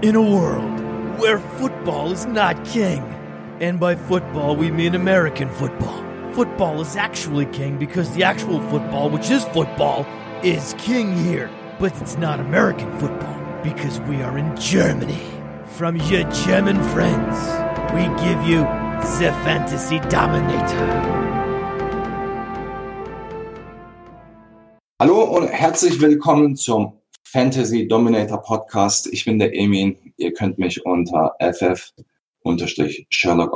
In a world where football is not king, and by football we mean American football, football is actually king because the actual football, which is football, is king here. But it's not American football because we are in Germany. From your German friends, we give you the Fantasy Dominator. Hallo und herzlich willkommen zum Fantasy Dominator Podcast. Ich bin der Emin. Ihr könnt mich unter ff-sherlock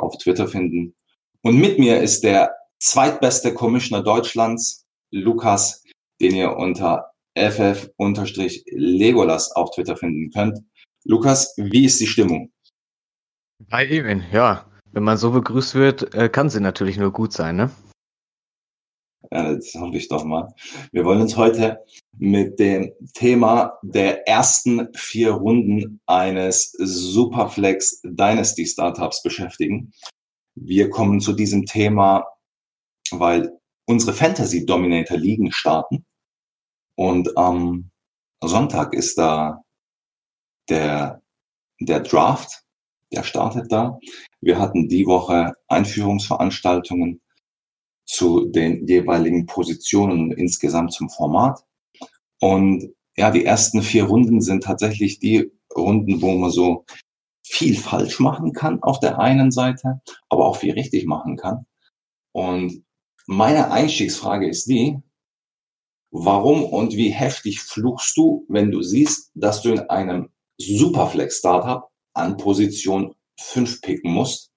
auf Twitter finden. Und mit mir ist der zweitbeste Commissioner Deutschlands, Lukas, den ihr unter ff-legolas auf Twitter finden könnt. Lukas, wie ist die Stimmung? Hi Emin, ja. Wenn man so begrüßt wird, äh, kann sie natürlich nur gut sein, ne? Ja, das hoffe ich doch mal. Wir wollen uns heute mit dem Thema der ersten vier Runden eines Superflex Dynasty Startups beschäftigen. Wir kommen zu diesem Thema, weil unsere Fantasy Dominator Ligen starten und am Sonntag ist da der, der Draft, der startet da. Wir hatten die Woche Einführungsveranstaltungen zu den jeweiligen Positionen insgesamt zum Format. Und ja, die ersten vier Runden sind tatsächlich die Runden, wo man so viel falsch machen kann auf der einen Seite, aber auch viel richtig machen kann. Und meine Einstiegsfrage ist die, warum und wie heftig fluchst du, wenn du siehst, dass du in einem Superflex-Startup an Position 5 picken musst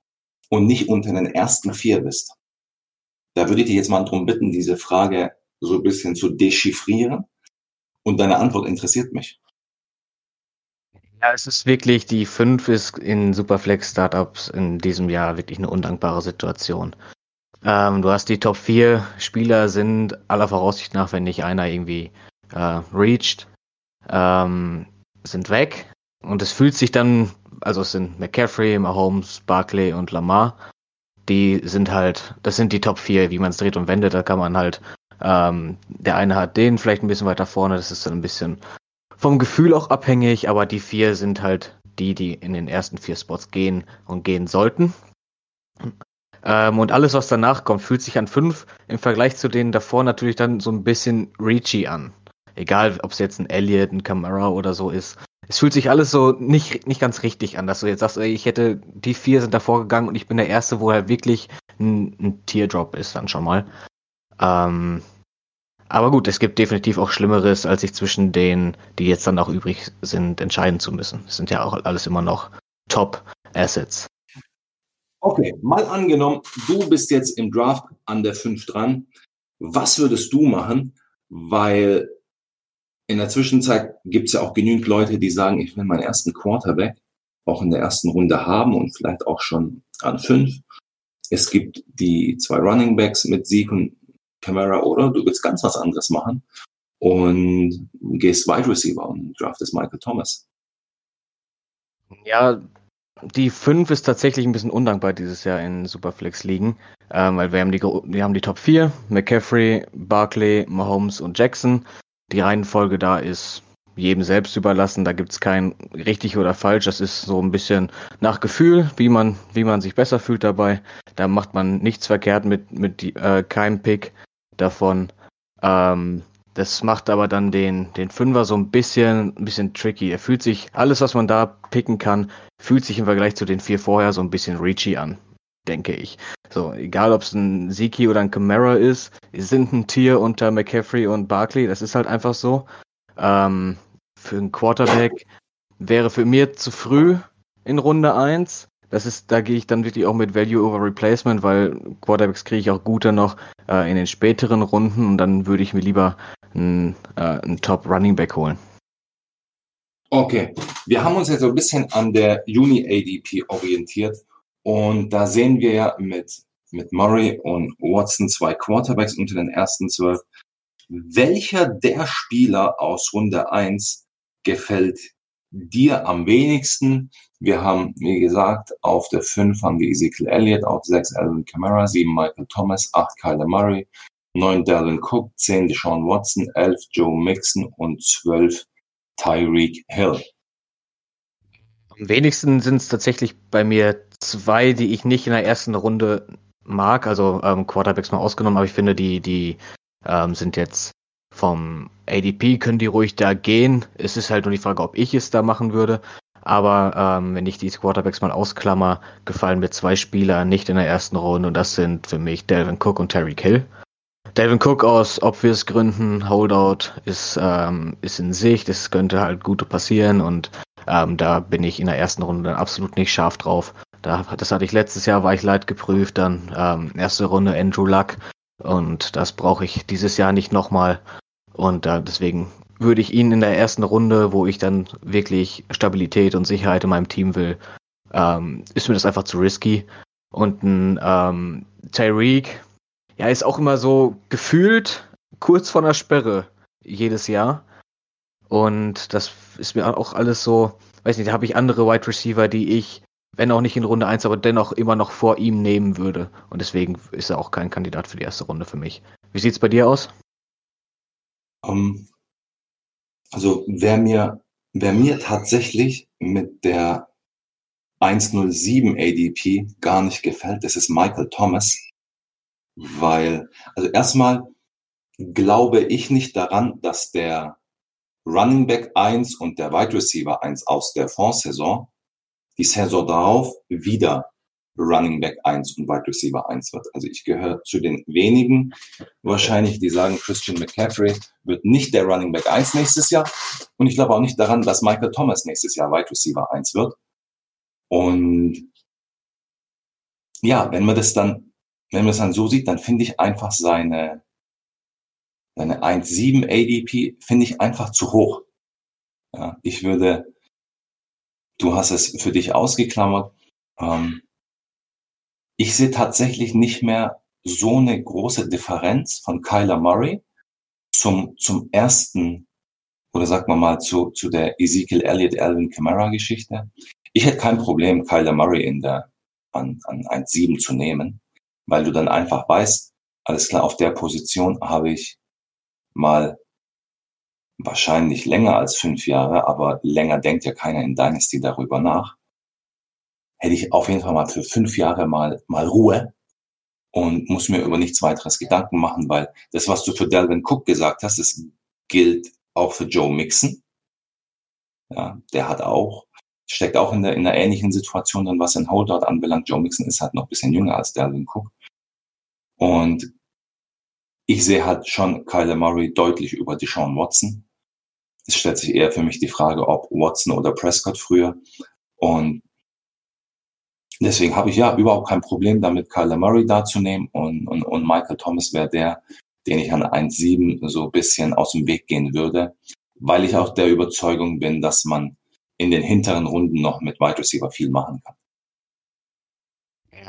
und nicht unter den ersten vier bist? Da würde ich dich jetzt mal darum bitten, diese Frage so ein bisschen zu dechiffrieren. Und deine Antwort interessiert mich. Ja, es ist wirklich, die 5 ist in Superflex-Startups in diesem Jahr wirklich eine undankbare Situation. Ähm, du hast die Top 4 Spieler sind aller Voraussicht nach, wenn nicht einer irgendwie äh, reached, ähm, sind weg. Und es fühlt sich dann, also es sind McCaffrey, Mahomes, Barkley und Lamar die sind halt, das sind die Top 4, wie man es dreht und wendet. Da kann man halt, ähm, der eine hat den vielleicht ein bisschen weiter vorne, das ist dann ein bisschen vom Gefühl auch abhängig, aber die vier sind halt die, die in den ersten vier Spots gehen und gehen sollten. Ähm, und alles, was danach kommt, fühlt sich an fünf im Vergleich zu denen davor natürlich dann so ein bisschen reachy an. Egal, ob es jetzt ein Elliot, ein Camara oder so ist es fühlt sich alles so nicht, nicht ganz richtig an, dass du jetzt sagst, ey, ich hätte, die vier sind davor gegangen und ich bin der Erste, wo halt wirklich ein, ein Teardrop ist dann schon mal. Ähm, aber gut, es gibt definitiv auch Schlimmeres, als sich zwischen denen, die jetzt dann auch übrig sind, entscheiden zu müssen. Es sind ja auch alles immer noch Top-Assets. Okay, mal angenommen, du bist jetzt im Draft an der 5 dran. Was würdest du machen? Weil in der Zwischenzeit gibt es ja auch genügend Leute, die sagen, ich will meinen ersten Quarterback auch in der ersten Runde haben und vielleicht auch schon an fünf. Es gibt die zwei Running Backs mit Sieg und Camara oder du willst ganz was anderes machen und gehst Wide Receiver und draftest Michael Thomas. Ja, die 5 ist tatsächlich ein bisschen undankbar dieses Jahr in Superflex ligen, ähm, weil wir haben die, wir haben die Top 4, McCaffrey, Barkley, Mahomes und Jackson. Die Reihenfolge da ist jedem selbst überlassen. Da gibt's kein richtig oder falsch. Das ist so ein bisschen nach Gefühl, wie man, wie man sich besser fühlt dabei. Da macht man nichts verkehrt mit, mit äh, keinem Pick davon. Ähm, das macht aber dann den, den Fünfer so ein bisschen, ein bisschen tricky. Er fühlt sich, alles, was man da picken kann, fühlt sich im Vergleich zu den vier vorher so ein bisschen reachy an denke ich. So, egal ob es ein Ziki oder ein Camara ist, sind ein Tier unter McCaffrey und Barkley, das ist halt einfach so. Ähm, für einen Quarterback wäre für mir zu früh in Runde 1. Das ist, da gehe ich dann wirklich auch mit Value over Replacement, weil Quarterbacks kriege ich auch gute noch äh, in den späteren Runden und dann würde ich mir lieber einen, äh, einen Top Running Back holen. Okay, wir haben uns jetzt so ein bisschen an der Juni ADP orientiert und da sehen wir ja mit, mit Murray und Watson zwei Quarterbacks unter den ersten zwölf. Welcher der Spieler aus Runde eins gefällt dir am wenigsten? Wir haben, wie gesagt, auf der 5 haben wir Ezekiel Elliott, auf 6 Alvin Kamara, 7 Michael Thomas, 8 Kyler Murray, 9 Dalvin Cook, 10 Deshaun Watson, 11 Joe Mixon und 12 Tyreek Hill. Am wenigsten sind es tatsächlich bei mir zwei, die ich nicht in der ersten Runde mag, also ähm, Quarterbacks mal ausgenommen, aber ich finde, die, die ähm, sind jetzt vom ADP, können die ruhig da gehen. Es ist halt nur die Frage, ob ich es da machen würde. Aber ähm, wenn ich die Quarterbacks mal ausklammer, gefallen mir zwei Spieler nicht in der ersten Runde und das sind für mich Delvin Cook und Terry Kill. Delvin Cook aus obvious Gründen, Holdout ist, ähm, ist in Sicht, es könnte halt gut passieren und ähm, da bin ich in der ersten Runde dann absolut nicht scharf drauf. Da, das hatte ich letztes Jahr, war ich leid geprüft, dann ähm, erste Runde Andrew Luck und das brauche ich dieses Jahr nicht nochmal und äh, deswegen würde ich ihn in der ersten Runde, wo ich dann wirklich Stabilität und Sicherheit in meinem Team will, ähm, ist mir das einfach zu risky. Und ein ähm, Tyreek, ja, ist auch immer so gefühlt kurz vor einer Sperre jedes Jahr. Und das ist mir auch alles so, weiß nicht, da habe ich andere Wide Receiver, die ich, wenn auch nicht in Runde 1, aber dennoch immer noch vor ihm nehmen würde. Und deswegen ist er auch kein Kandidat für die erste Runde für mich. Wie sieht's bei dir aus? Um, also wer mir, wer mir tatsächlich mit der 107 ADP gar nicht gefällt, das ist Michael Thomas, weil, also erstmal glaube ich nicht daran, dass der Running Back 1 und der Wide Receiver 1 aus der Fondssaison die Saison darauf wieder Running Back 1 und Wide Receiver 1 wird. Also ich gehöre zu den wenigen wahrscheinlich, die sagen, Christian McCaffrey wird nicht der Running Back 1 nächstes Jahr. Und ich glaube auch nicht daran, dass Michael Thomas nächstes Jahr Wide Receiver 1 wird. Und ja, wenn man das dann, wenn man das dann so sieht, dann finde ich einfach seine, seine 1,7 ADP finde ich einfach zu hoch. Ja, ich würde, du hast es für dich ausgeklammert, ähm, ich sehe tatsächlich nicht mehr so eine große Differenz von Kyler Murray zum, zum ersten, oder sagt man mal zu, zu der Ezekiel Elliott Alvin Kamara Geschichte. Ich hätte kein Problem, Kyler Murray in der, an, an 1,7 zu nehmen, weil du dann einfach weißt, alles klar, auf der Position habe ich mal wahrscheinlich länger als fünf Jahre, aber länger denkt ja keiner in Dynasty darüber nach hätte ich auf jeden Fall mal für fünf Jahre mal, mal Ruhe und muss mir über nichts weiteres Gedanken machen, weil das, was du für Delvin Cook gesagt hast, das gilt auch für Joe Mixon. Ja, der hat auch, steckt auch in der, in einer ähnlichen Situation drin, was ein Holdout anbelangt. Joe Mixon ist halt noch ein bisschen jünger als Delvin Cook. Und ich sehe halt schon Kyler Murray deutlich über Deshaun Watson. Es stellt sich eher für mich die Frage, ob Watson oder Prescott früher. Und Deswegen habe ich ja überhaupt kein Problem damit, Kyler Murray da zu nehmen und, und, und Michael Thomas wäre der, den ich an 1,7 so ein bisschen aus dem Weg gehen würde, weil ich auch der Überzeugung bin, dass man in den hinteren Runden noch mit Wide Receiver viel machen kann.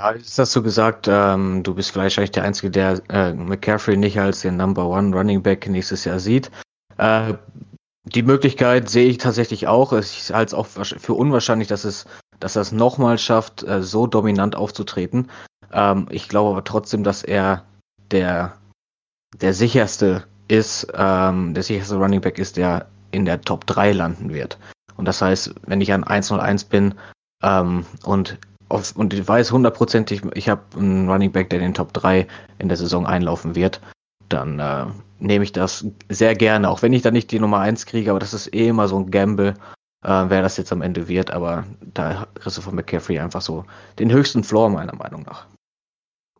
Ja, jetzt hast du gesagt, ähm, du bist wahrscheinlich der Einzige, der äh, McCaffrey nicht als den Number One Running Back nächstes Jahr sieht. Äh, die Möglichkeit sehe ich tatsächlich auch. Ich halte es auch für unwahrscheinlich, dass es dass er es nochmal schafft, äh, so dominant aufzutreten. Ähm, ich glaube aber trotzdem, dass er der, der sicherste ist, ähm, der sicherste Running Back ist, der in der Top 3 landen wird. Und das heißt, wenn ich an 101 bin ähm, und auf, und ich weiß hundertprozentig, ich habe einen Running Back, der in den Top 3 in der Saison einlaufen wird, dann äh, nehme ich das sehr gerne, auch wenn ich dann nicht die Nummer 1 kriege, aber das ist eh immer so ein Gamble äh, wer das jetzt am Ende wird, aber da Christopher McCaffrey einfach so den höchsten Floor meiner Meinung nach.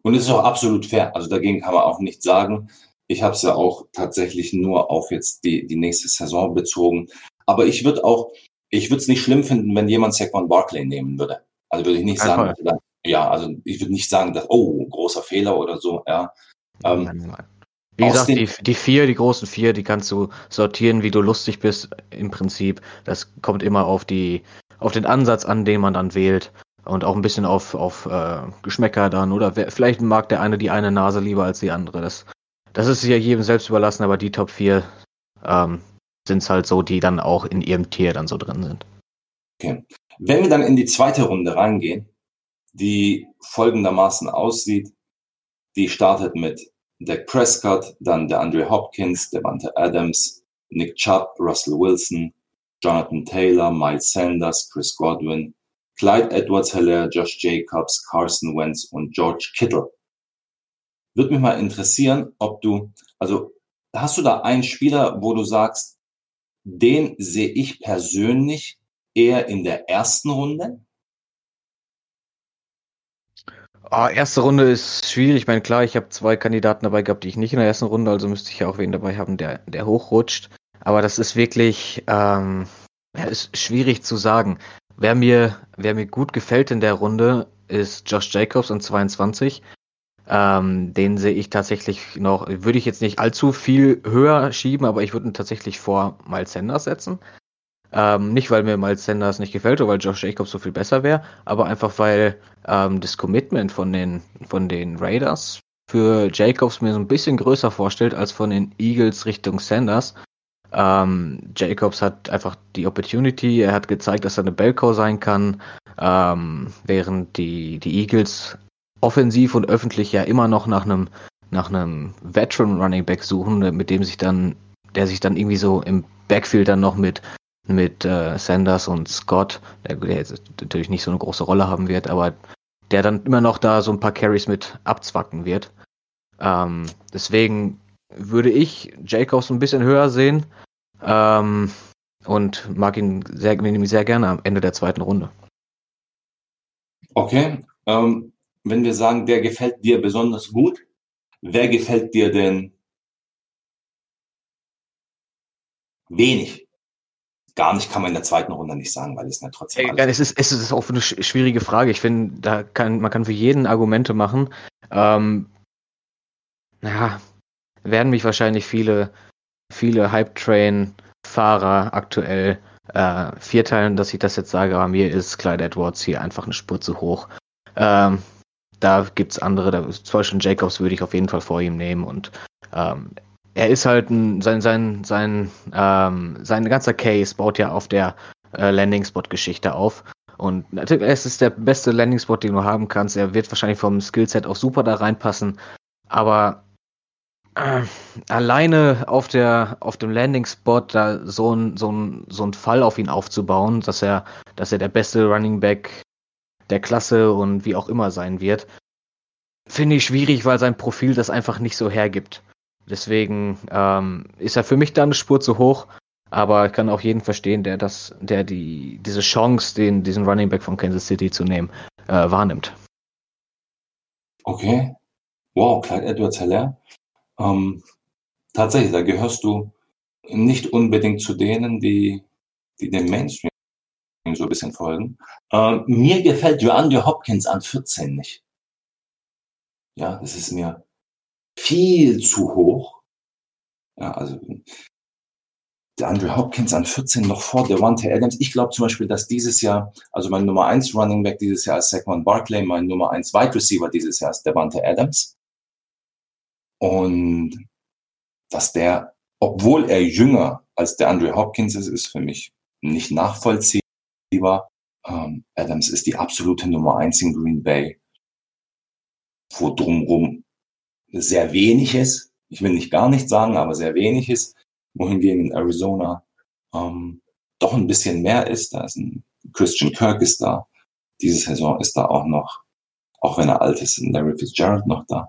Und es ist auch absolut fair. Also dagegen kann man auch nichts sagen. Ich habe es ja auch tatsächlich nur auf jetzt die, die nächste Saison bezogen. Aber ich würde auch, ich würde es nicht schlimm finden, wenn jemand Saquon Barkley nehmen würde. Also würde ich nicht sagen, ja, also ich würde nicht sagen, dass, oh, großer Fehler oder so, ja. Ähm, nein, nein. Wie gesagt, die, die vier, die großen vier, die kannst du sortieren, wie du lustig bist, im Prinzip. Das kommt immer auf die, auf den Ansatz an, den man dann wählt. Und auch ein bisschen auf, auf äh, Geschmäcker dann. Oder wer, vielleicht mag der eine die eine Nase lieber als die andere. Das, das ist ja jedem selbst überlassen, aber die Top 4 ähm, sind es halt so, die dann auch in ihrem Tier dann so drin sind. Okay. Wenn wir dann in die zweite Runde reingehen, die folgendermaßen aussieht, die startet mit Dak Prescott, dann der Andre Hopkins, der Devante Adams, Nick Chubb, Russell Wilson, Jonathan Taylor, Miles Sanders, Chris Godwin, Clyde Edwards-Heller, Josh Jacobs, Carson Wentz und George Kittle. Würde mich mal interessieren, ob du, also hast du da einen Spieler, wo du sagst, den sehe ich persönlich eher in der ersten Runde? Oh, erste Runde ist schwierig. Ich meine, klar, ich habe zwei Kandidaten dabei gehabt, die ich nicht in der ersten Runde, also müsste ich ja auch wen dabei haben, der, der hochrutscht. Aber das ist wirklich, ähm, ja, ist schwierig zu sagen. Wer mir, wer mir gut gefällt in der Runde, ist Josh Jacobs an 22. Ähm, den sehe ich tatsächlich noch, würde ich jetzt nicht allzu viel höher schieben, aber ich würde ihn tatsächlich vor Miles Sanders setzen. Ähm, nicht, weil mir Miles Sanders nicht gefällt oder weil Josh Jacobs so viel besser wäre, aber einfach weil ähm, das Commitment von den, von den Raiders für Jacobs mir so ein bisschen größer vorstellt als von den Eagles Richtung Sanders. Ähm, Jacobs hat einfach die Opportunity, er hat gezeigt, dass er eine Bellcow sein kann, ähm, während die, die Eagles offensiv und öffentlich ja immer noch nach einem nach einem Veteran Running Back suchen, mit dem sich dann, der sich dann irgendwie so im Backfield dann noch mit mit äh, Sanders und Scott, der, der jetzt natürlich nicht so eine große Rolle haben wird, aber der dann immer noch da so ein paar Carries mit abzwacken wird. Ähm, deswegen würde ich Jacobs ein bisschen höher sehen ähm, und mag ihn sehr, sehr gerne am Ende der zweiten Runde. Okay, ähm, wenn wir sagen, der gefällt dir besonders gut, wer gefällt dir denn wenig? Gar nicht kann man in der zweiten Runde nicht sagen, weil es nicht trotzdem. Ja, es, ist, es ist auch eine schwierige Frage. Ich finde, da kann, man kann für jeden Argumente machen. Ähm, ja, werden mich wahrscheinlich viele, viele Hype-Train-Fahrer aktuell äh, vierteilen, dass ich das jetzt sage, aber mir ist Clyde Edwards hier einfach eine Spur zu hoch. Ähm, da gibt's andere, da, zum Beispiel Jacobs würde ich auf jeden Fall vor ihm nehmen und ähm, er ist halt ein, sein, sein, sein, ähm, sein ganzer Case baut ja auf der äh, Landing-Spot-Geschichte auf. Und natürlich, es ist der beste Landing-Spot, den du haben kannst. Er wird wahrscheinlich vom Skillset auch super da reinpassen. Aber äh, alleine auf der, auf dem Landing-Spot da so ein, so ein, so ein Fall auf ihn aufzubauen, dass er, dass er der beste Running Back der Klasse und wie auch immer sein wird, finde ich schwierig, weil sein Profil das einfach nicht so hergibt. Deswegen ähm, ist er für mich da eine Spur zu hoch, aber ich kann auch jeden verstehen, der das, der die, diese Chance, den, diesen Running Back von Kansas City zu nehmen, äh, wahrnimmt. Okay. Wow, Clyde Edwards Heller. Ähm, tatsächlich, da gehörst du nicht unbedingt zu denen, die, die dem Mainstream so ein bisschen folgen. Ähm, mir gefällt Joanne Hopkins an 14 nicht. Ja, das ist mir viel zu hoch. Ja, also der Andrew Hopkins an 14 noch vor der Devontae Adams. Ich glaube zum Beispiel, dass dieses Jahr, also mein Nummer 1 Running Back dieses Jahr ist Saquon Barkley, mein Nummer 1 Wide Receiver dieses Jahr ist Devontae Adams. Und dass der, obwohl er jünger als der Andrew Hopkins ist, ist für mich nicht nachvollziehbar. Ähm, Adams ist die absolute Nummer 1 in Green Bay, wo drumrum sehr wenig ist. Ich will nicht gar nichts sagen, aber sehr wenig ist. Wohingegen in Arizona ähm, doch ein bisschen mehr ist. Da ist ein Christian Kirk ist da. Diese Saison ist da auch noch, auch wenn er alt ist, ein Larry Fitzgerald noch da.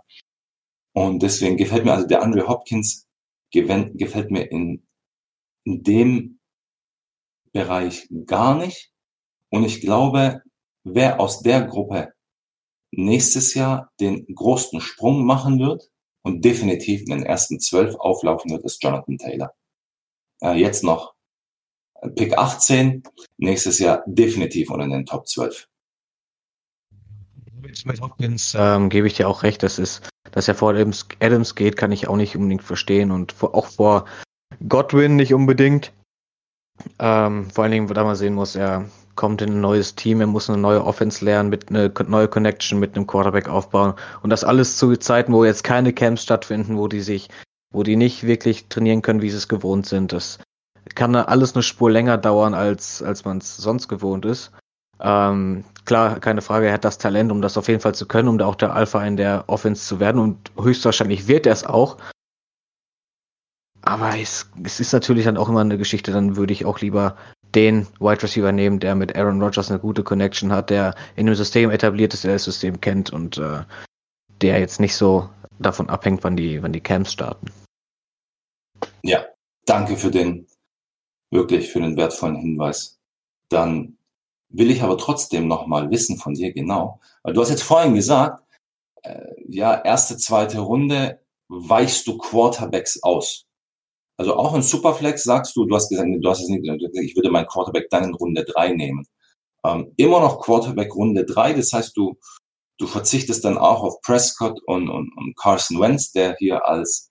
Und deswegen gefällt mir also der Andrew Hopkins gefällt mir in, in dem Bereich gar nicht. Und ich glaube, wer aus der Gruppe nächstes Jahr den großen Sprung machen wird und definitiv in den ersten zwölf auflaufen wird, ist Jonathan Taylor. Äh, jetzt noch Pick 18, nächstes Jahr definitiv unter den Top 12. Mit Hopkins ähm, gebe ich dir auch recht, das ist, dass er vor Adams, Adams geht, kann ich auch nicht unbedingt verstehen und vor, auch vor Godwin nicht unbedingt. Ähm, vor allen Dingen, wo da man sehen muss, er kommt in ein neues Team, er muss eine neue Offense lernen, mit eine neue Connection mit einem Quarterback aufbauen und das alles zu Zeiten, wo jetzt keine Camps stattfinden, wo die sich, wo die nicht wirklich trainieren können, wie sie es gewohnt sind. Das kann alles eine Spur länger dauern, als, als man es sonst gewohnt ist. Ähm, klar, keine Frage, er hat das Talent, um das auf jeden Fall zu können, um da auch der Alpha in der Offense zu werden und höchstwahrscheinlich wird er es auch. Aber es, es ist natürlich dann auch immer eine Geschichte, dann würde ich auch lieber den Wide Receiver nehmen, der mit Aaron Rodgers eine gute Connection hat, der in dem System etabliert ist, der das System kennt und äh, der jetzt nicht so davon abhängt, wann die, wann die Camps starten. Ja, danke für den, wirklich für den wertvollen Hinweis. Dann will ich aber trotzdem nochmal wissen von dir genau, weil du hast jetzt vorhin gesagt, äh, ja, erste, zweite Runde weichst du Quarterbacks aus. Also auch in Superflex sagst du, du hast gesagt, du hast es nicht ich würde meinen Quarterback dann in Runde drei nehmen. Ähm, immer noch Quarterback Runde drei, das heißt, du, du verzichtest dann auch auf Prescott und, und, und Carson Wentz, der hier als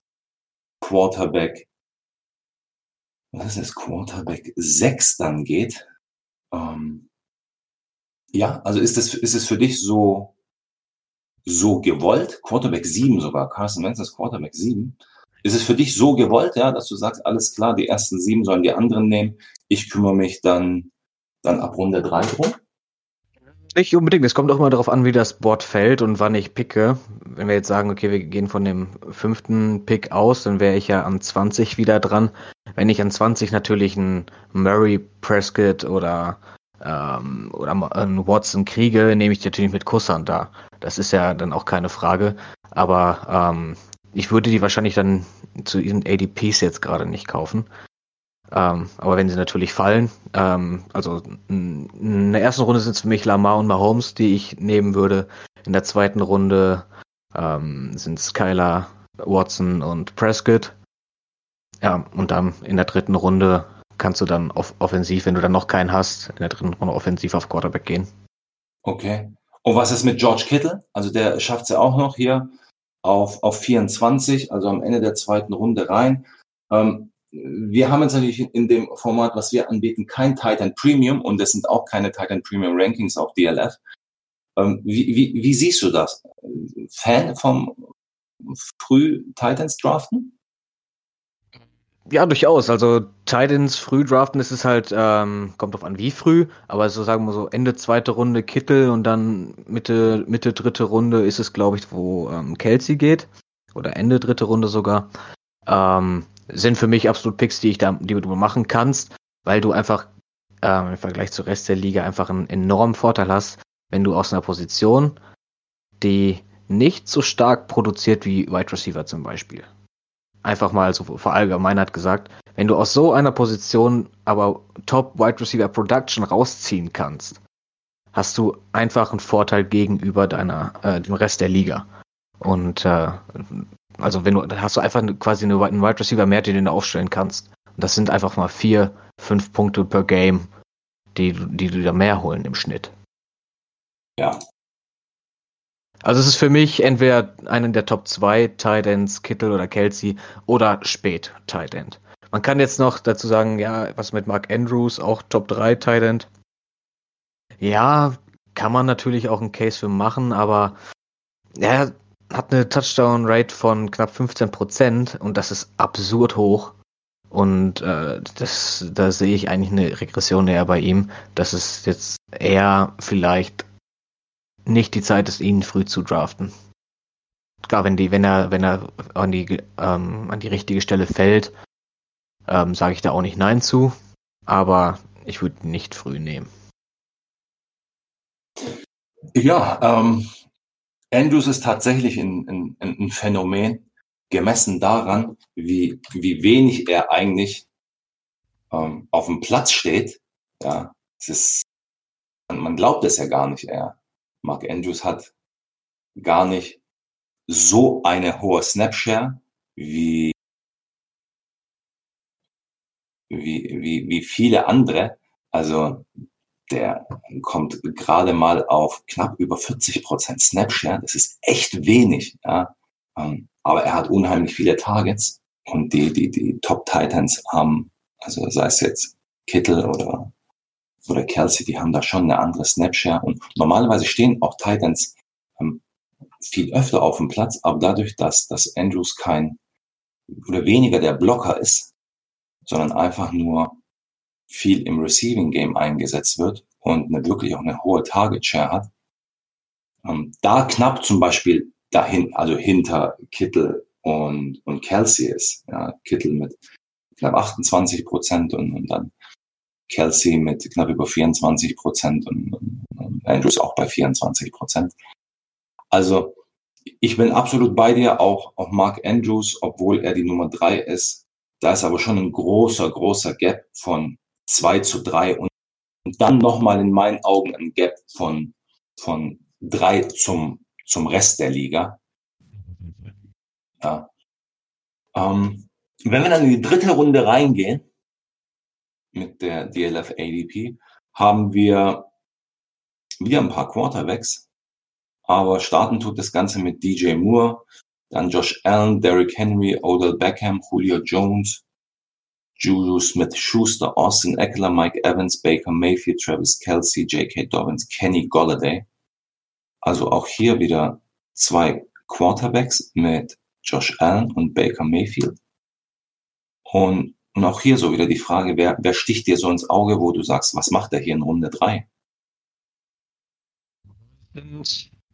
Quarterback, was ist das, Quarterback sechs dann geht. Ähm, ja, also ist es, ist für dich so, so gewollt? Quarterback 7 sogar. Carson Wentz ist Quarterback 7. Ist es für dich so gewollt, ja, dass du sagst, alles klar, die ersten sieben sollen die anderen nehmen. Ich kümmere mich dann, dann ab Runde drei drum? Nicht unbedingt. Es kommt auch mal darauf an, wie das Board fällt und wann ich picke. Wenn wir jetzt sagen, okay, wir gehen von dem fünften Pick aus, dann wäre ich ja an 20 wieder dran. Wenn ich an 20 natürlich einen Murray Prescott oder ähm, oder einen Watson kriege, nehme ich natürlich mit Kusshand da. Das ist ja dann auch keine Frage. Aber ähm, ich würde die wahrscheinlich dann zu ihren ADPs jetzt gerade nicht kaufen. Ähm, aber wenn sie natürlich fallen, ähm, also in der ersten Runde sind es für mich Lamar und Mahomes, die ich nehmen würde. In der zweiten Runde ähm, sind es Kyler, Watson und Prescott. Ja, und dann in der dritten Runde kannst du dann off offensiv, wenn du dann noch keinen hast, in der dritten Runde offensiv auf Quarterback gehen. Okay. Und was ist mit George Kittle? Also der schafft es ja auch noch hier auf, auf 24, also am Ende der zweiten Runde rein. Ähm, wir haben jetzt natürlich in dem Format, was wir anbieten, kein Titan Premium und es sind auch keine Titan Premium Rankings auf DLF. Ähm, wie, wie, wie siehst du das? Fan vom früh Titans draften? Ja, durchaus. Also Titans früh draften, ist halt, ähm, kommt drauf an, wie früh, aber so sagen wir so Ende zweite Runde Kittel und dann Mitte, Mitte dritte Runde ist es, glaube ich, wo ähm, Kelsey geht. Oder Ende dritte Runde sogar. Ähm, sind für mich absolut Picks, die ich da, die du machen kannst, weil du einfach ähm, im Vergleich zur Rest der Liga einfach einen enormen Vorteil hast, wenn du aus einer Position, die nicht so stark produziert wie Wide Receiver zum Beispiel einfach mal so verallgemeinert gesagt, wenn du aus so einer Position aber Top Wide Receiver Production rausziehen kannst, hast du einfach einen Vorteil gegenüber deiner äh, dem Rest der Liga. Und äh, also wenn du hast du einfach quasi eine, einen Wide Receiver mehr, den du aufstellen kannst. Und das sind einfach mal vier, fünf Punkte per Game, die, die du da mehr holen im Schnitt. Ja, also es ist für mich entweder einen der Top 2 Tight Ends, Kittel oder Kelsey, oder spät Tight. Man kann jetzt noch dazu sagen, ja, was mit Mark Andrews, auch Top 3 Tight. Ja, kann man natürlich auch einen Case für machen, aber er hat eine Touchdown-Rate von knapp 15% und das ist absurd hoch. Und äh, das, da sehe ich eigentlich eine Regression eher bei ihm, dass es jetzt eher vielleicht nicht die Zeit ist, ihn früh zu draften. Klar, wenn die, wenn er, wenn er an die, ähm, an die richtige Stelle fällt, ähm, sage ich da auch nicht Nein zu, aber ich würde nicht früh nehmen. Ja, ähm, Andrews ist tatsächlich ein, ein, ein Phänomen, gemessen daran, wie, wie wenig er eigentlich ähm, auf dem Platz steht. Ja, es ist, man glaubt es ja gar nicht. Er, Mark Andrews hat gar nicht so eine hohe Snapshare wie, wie, wie, wie viele andere. Also der kommt gerade mal auf knapp über 40 Prozent Snapshare. Das ist echt wenig. Ja. Ähm, aber er hat unheimlich viele Targets und die, die, die Top Titans haben, also sei es jetzt Kittel oder oder Kelsey, die haben da schon eine andere Snapshare. Und normalerweise stehen auch Titans ähm, viel öfter auf dem Platz, aber dadurch, dass, dass Andrews kein oder weniger der Blocker ist, sondern einfach nur viel im Receiving Game eingesetzt wird und eine, wirklich auch eine hohe Target Share hat, ähm, da knapp zum Beispiel dahin, also hinter Kittel und, und Kelsey ist. Ja, Kittel mit knapp 28 Prozent und, und dann Kelsey mit knapp über 24 Prozent und, und Andrews auch bei 24 Prozent. Also ich bin absolut bei dir, auch, auch Mark Andrews, obwohl er die Nummer drei ist. Da ist aber schon ein großer, großer Gap von zwei zu drei und, und dann nochmal in meinen Augen ein Gap von, von drei zum, zum Rest der Liga. Ja. Ähm, wenn wir dann in die dritte Runde reingehen, mit der DLF ADP, haben wir wieder ein paar Quarterbacks, aber starten tut das Ganze mit DJ Moore, dann Josh Allen, Derrick Henry, Odell Beckham, Julio Jones, Juju Smith-Schuster, Austin Eckler, Mike Evans, Baker Mayfield, Travis Kelsey, J.K. Dobbins, Kenny Golladay. Also auch hier wieder zwei Quarterbacks mit Josh Allen und Baker Mayfield. Und, und auch hier so wieder die Frage, wer, wer sticht dir so ins Auge, wo du sagst, was macht er hier in Runde drei?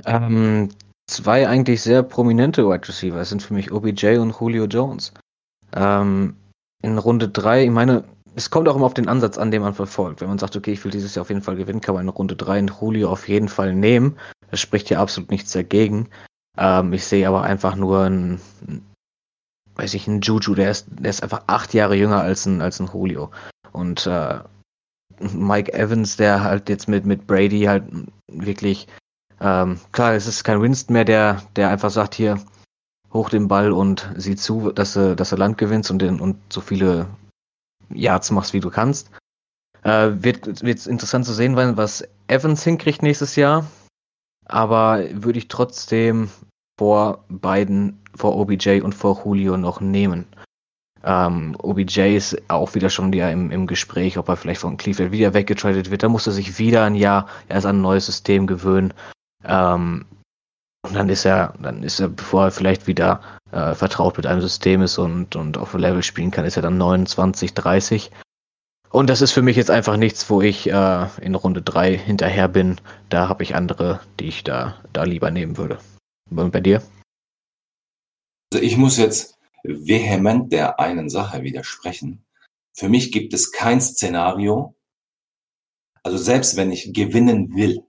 Ähm, zwei eigentlich sehr prominente Wide Receiver sind für mich OBJ und Julio Jones. Ähm, in Runde 3, ich meine, es kommt auch immer auf den Ansatz an, den man verfolgt. Wenn man sagt, okay, ich will dieses Jahr auf jeden Fall gewinnen, kann man in Runde 3 in Julio auf jeden Fall nehmen. Das spricht ja absolut nichts dagegen. Ähm, ich sehe aber einfach nur ein, weiß ich, ein Juju, der ist, der ist einfach acht Jahre jünger als ein, als ein Julio. Und äh, Mike Evans, der halt jetzt mit, mit Brady halt wirklich ähm, klar, es ist kein Winston mehr, der, der einfach sagt, hier, hoch den Ball und sieh zu, dass du, dass du Land gewinnst und, den, und so viele Yards machst, wie du kannst. Äh, wird, wird interessant zu sehen was Evans hinkriegt nächstes Jahr. Aber würde ich trotzdem vor beiden, vor OBJ und vor Julio noch nehmen. Ähm, OBJ ist auch wieder schon wieder im, im Gespräch, ob er vielleicht von Cleveland wieder weggetradet wird. Da muss er sich wieder ein Jahr erst an ein neues System gewöhnen. Ähm, und dann ist er, dann ist er, bevor er vielleicht wieder äh, vertraut mit einem System ist und, und auf Level spielen kann, ist er dann 29, 30. Und das ist für mich jetzt einfach nichts, wo ich äh, in Runde 3 hinterher bin. Da habe ich andere, die ich da, da lieber nehmen würde. Und bei dir? Also ich muss jetzt vehement der einen Sache widersprechen. Für mich gibt es kein Szenario, also selbst wenn ich gewinnen will,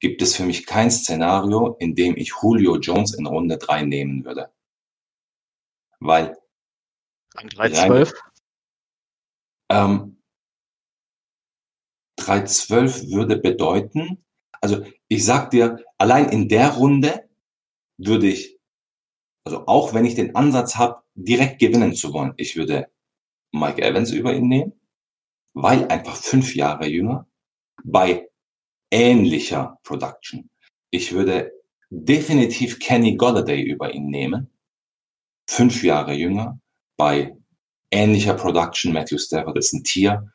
gibt es für mich kein Szenario, in dem ich Julio Jones in Runde 3 nehmen würde. Weil. An 3-12? Ähm, 3-12 würde bedeuten, also ich sag dir, allein in der Runde würde ich, also auch wenn ich den Ansatz habe, direkt gewinnen zu wollen, ich würde Mike Evans über ihn nehmen, weil einfach fünf Jahre jünger. Bei ähnlicher Production. Ich würde definitiv Kenny Golladay über ihn nehmen. Fünf Jahre jünger, bei ähnlicher Production. Matthew Stafford ist ein Tier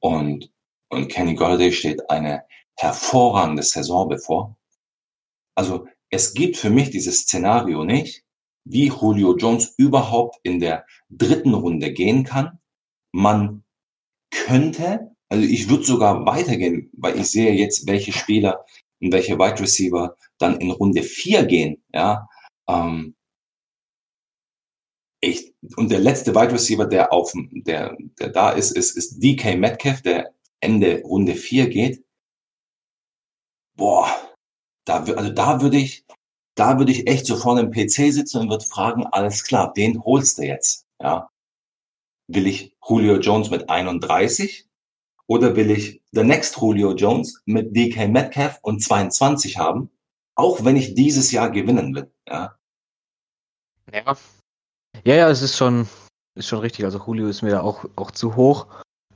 und, und Kenny Golladay steht eine hervorragende Saison bevor. Also es gibt für mich dieses Szenario nicht, wie Julio Jones überhaupt in der dritten Runde gehen kann. Man könnte also ich würde sogar weitergehen, weil ich sehe jetzt, welche Spieler und welche Wide Receiver dann in Runde 4 gehen. Ja, ähm, ich, und der letzte Wide Receiver, der auf der, der da ist, ist, ist DK Metcalf, der Ende Runde 4 geht. Boah, da, also da würde ich, da würde ich echt so vorne im PC sitzen und würde fragen, alles klar, den holst du jetzt. Ja. Will ich Julio Jones mit 31 oder will ich The Next Julio Jones mit DK Metcalf und 22 haben, auch wenn ich dieses Jahr gewinnen will? Ja. Ja, ja, ja es ist schon, ist schon richtig. Also Julio ist mir da auch, auch zu hoch.